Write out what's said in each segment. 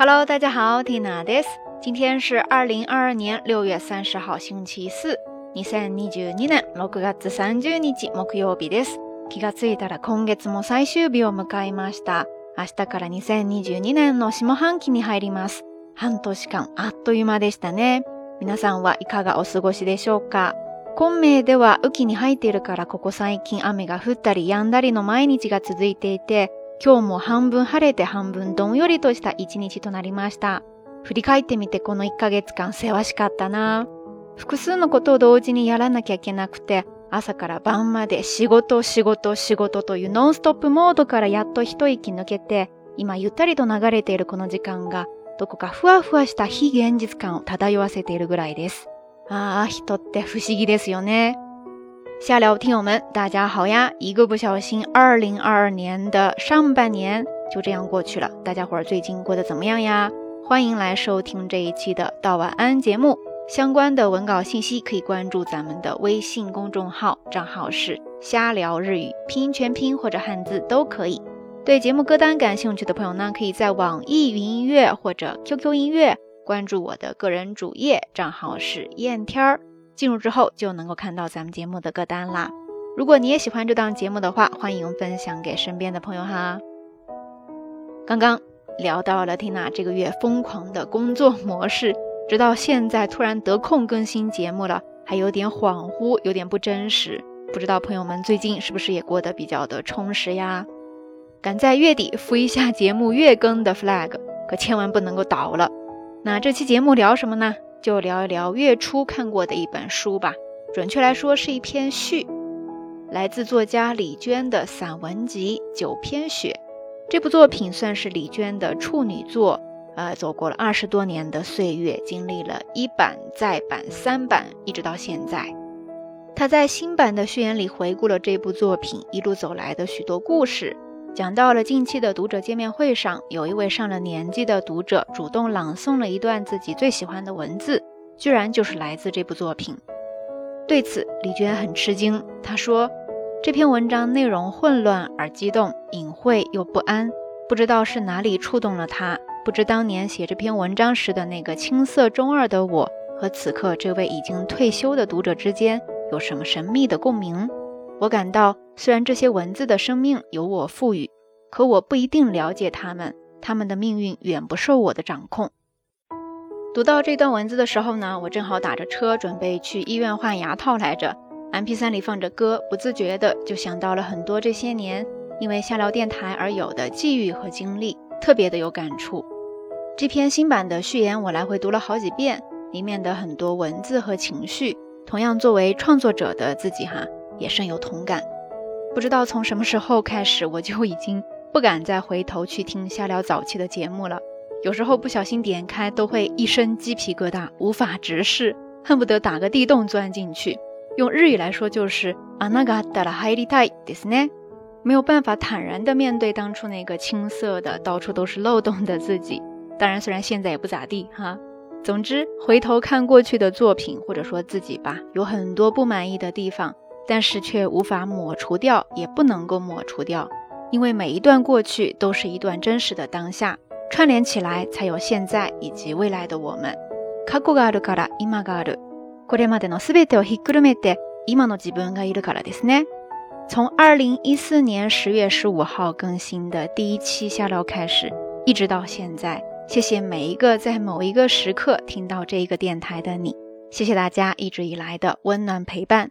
Hello，大家好，Tina です。今天是二零二二年六月三十号星期四、二千二十二年六月三十日木曜日です。気がついたら今月も最終日を迎えました。明日から2022年の下半期に入ります。半年間あっという間でしたね。皆さんはいかがお過ごしでしょうか昆明では雨季に入っているからここ最近雨が降ったり止んだりの毎日が続いていて、今日も半分晴れて半分どんよりとした一日となりました。振り返ってみてこの1ヶ月間せわしかったな。複数のことを同時にやらなきゃいけなくて、朝から晩まで仕事仕事仕事というノンストップモードからやっと一息抜けて、今ゆったりと流れているこの時間が、どこかふわふわした非現実感を漂わせているぐらいです。ああ、人って不思議ですよね。瞎聊，听友们，大家好呀！一个不小心，二零二二年的上半年就这样过去了。大家伙儿最近过得怎么样呀？欢迎来收听这一期的《道晚安》节目。相关的文稿信息可以关注咱们的微信公众号，账号是“瞎聊日语”，拼音全拼或者汉字都可以。对节目歌单感兴趣的朋友呢，可以在网易云音乐或者 QQ 音乐关注我的个人主页，账号是燕天儿。进入之后就能够看到咱们节目的歌单啦。如果你也喜欢这档节目的话，欢迎分享给身边的朋友哈。刚刚聊到了 Tina 这个月疯狂的工作模式，直到现在突然得空更新节目了，还有点恍惚，有点不真实。不知道朋友们最近是不是也过得比较的充实呀？赶在月底复一下节目月更的 flag，可千万不能够倒了。那这期节目聊什么呢？就聊一聊月初看过的一本书吧，准确来说是一篇序，来自作家李娟的散文集《九篇雪》。这部作品算是李娟的处女作，呃，走过了二十多年的岁月，经历了一版再版三版，一直到现在。她在新版的序言里回顾了这部作品一路走来的许多故事。讲到了近期的读者见面会上，有一位上了年纪的读者主动朗诵了一段自己最喜欢的文字，居然就是来自这部作品。对此，李娟很吃惊。她说：“这篇文章内容混乱而激动，隐晦又不安，不知道是哪里触动了她。不知当年写这篇文章时的那个青涩中二的我和此刻这位已经退休的读者之间有什么神秘的共鸣？我感到。”虽然这些文字的生命由我赋予，可我不一定了解他们，他们的命运远不受我的掌控。读到这段文字的时候呢，我正好打着车准备去医院换牙套来着，M P 三里放着歌，不自觉的就想到了很多这些年因为下聊电台而有的际遇和经历，特别的有感触。这篇新版的序言我来回读了好几遍，里面的很多文字和情绪，同样作为创作者的自己哈，也深有同感。不知道从什么时候开始我就已经不敢再回头去听瞎聊早期的节目了有时候不小心点开都会一身鸡皮疙瘩无法直视恨不得打个地洞钻进去用日语来说就是啊那个哒啦嗨哩太迪斯尼没有办法坦然的面对当初那个青涩的到处都是漏洞的自己当然虽然现在也不咋地哈总之回头看过去的作品或者说自己吧有很多不满意的地方但是却无法抹除掉，也不能够抹除掉，因为每一段过去都是一段真实的当下，串联起来才有现在以及未来的我们。過去があるから、今がある。これまでのすべてをひっくるめて、今の自分がいるからですね。从二零一四年十月十五号更新的第一期下料开始，一直到现在，谢谢每一个在某一个时刻听到这一个电台的你，谢谢大家一直以来的温暖陪伴。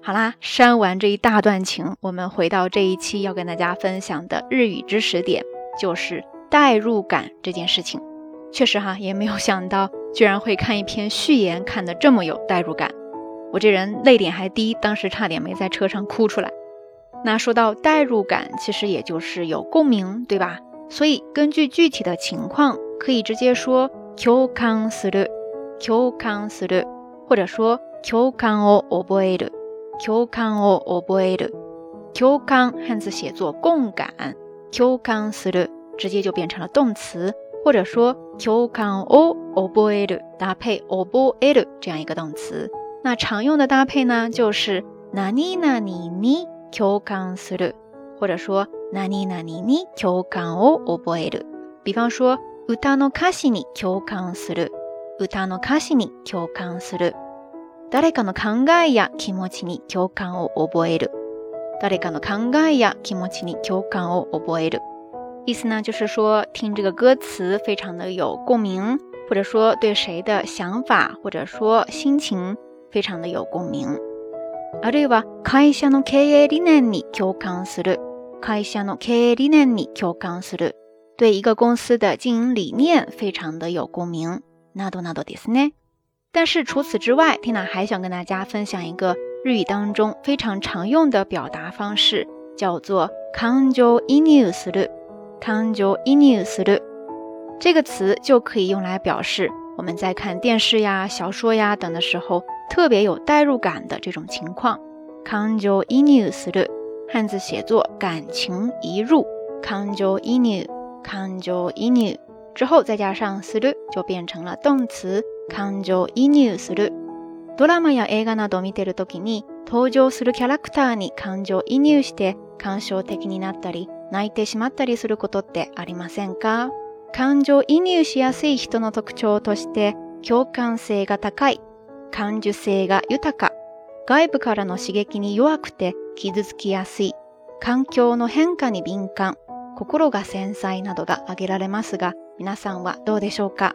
好啦，删完这一大段情，我们回到这一期要跟大家分享的日语知识点，就是代入感这件事情。确实哈，也没有想到居然会看一篇序言看得这么有代入感。我这人泪点还低，当时差点没在车上哭出来。那说到代入感，其实也就是有共鸣，对吧？所以根据具体的情况，可以直接说共感する，共感する，或者说共感を覚える。共感を覚える。共感汉字写作“共感”，共感する直接就变成了动词，或者说共感を覚える搭配“覚える”这样一个动词。那常用的搭配呢，就是“なになにに共感する”，或者说“なになにに共感を覚える”。比方说“歌の歌词に共感する”，“歌の歌词に共感する”。誰かの考えや気持ちに共感を覚える。誰かの考えや気持ちに共感を覚える。意思呢就是說聽這個歌詞非常的有共鳴，或者說對誰的想法，或者說心情非常的有共鳴。あるいは会社の経営理念に共感する。会社の経営理念に共感する。对一个公司的经营理念非常的有共鸣。などなどですね。但是除此之外，缇娜还想跟大家分享一个日语当中非常常用的表达方式，叫做“感じるニュースル”。感じるニュースル这个词就可以用来表示我们在看电视呀、小说呀等的时候特别有代入感的这种情况。感じるニュースル，汉字写作“感情一入”。感じる、感じる之后再加上“スル”就变成了动词。感情移入する。ドラマや映画などを見てるときに登場するキャラクターに感情移入して感傷的になったり泣いてしまったりすることってありませんか感情移入しやすい人の特徴として共感性が高い、感受性が豊か、外部からの刺激に弱くて傷つきやすい、環境の変化に敏感、心が繊細などが挙げられますが、皆さんはどうでしょうか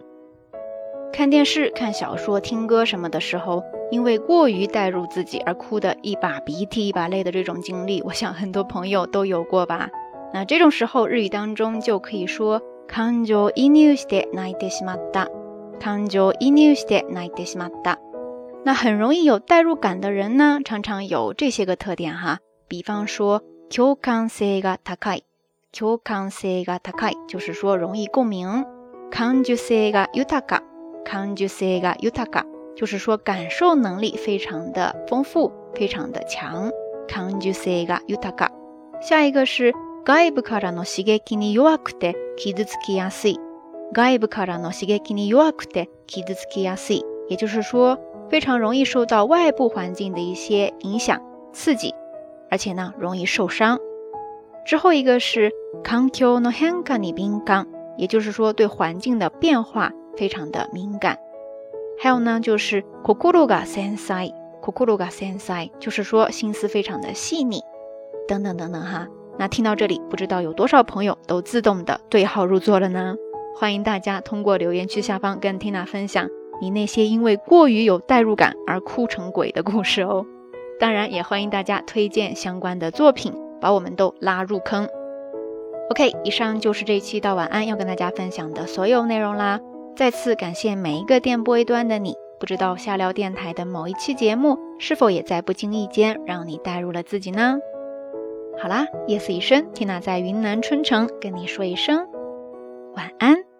看电视、看小说、听歌什么的时候，因为过于代入自己而哭的一把鼻涕一把泪的这种经历，我想很多朋友都有过吧？那这种时候，日语当中就可以说“感情イニュスでいでしまった”。感情イニュスでいでしまった。那很容易有代入感的人呢，常常有这些个特点哈，比方说“共感性が高い”，“共感性が高い”，就是说容易共鸣；“感受性が豊か”。Kanjusega u t a a 就是说感受能力非常的丰富，非常的强。Kanjusega u t a a 下一个是外部からの刺激に弱くて傷つきやすい。外部からの刺激に弱くて傷つきやすい，也就是说非常容易受到外部环境的一些影响、刺激，而且呢容易受伤。之后一个是 Kankyo no n a ni bin ga，也就是说对环境的变化。非常的敏感，还有呢，就是 kokuruga sensei，kokuruga sensei，就是说心思非常的细腻，等等等等哈。那听到这里，不知道有多少朋友都自动的对号入座了呢？欢迎大家通过留言区下方跟 Tina 分享你那些因为过于有代入感而哭成鬼的故事哦。当然，也欢迎大家推荐相关的作品，把我们都拉入坑。OK，以上就是这一期到晚安要跟大家分享的所有内容啦。再次感谢每一个电波一端的你，不知道下料电台的某一期节目是否也在不经意间让你带入了自己呢？好啦，夜色已深，缇娜在云南春城跟你说一声晚安。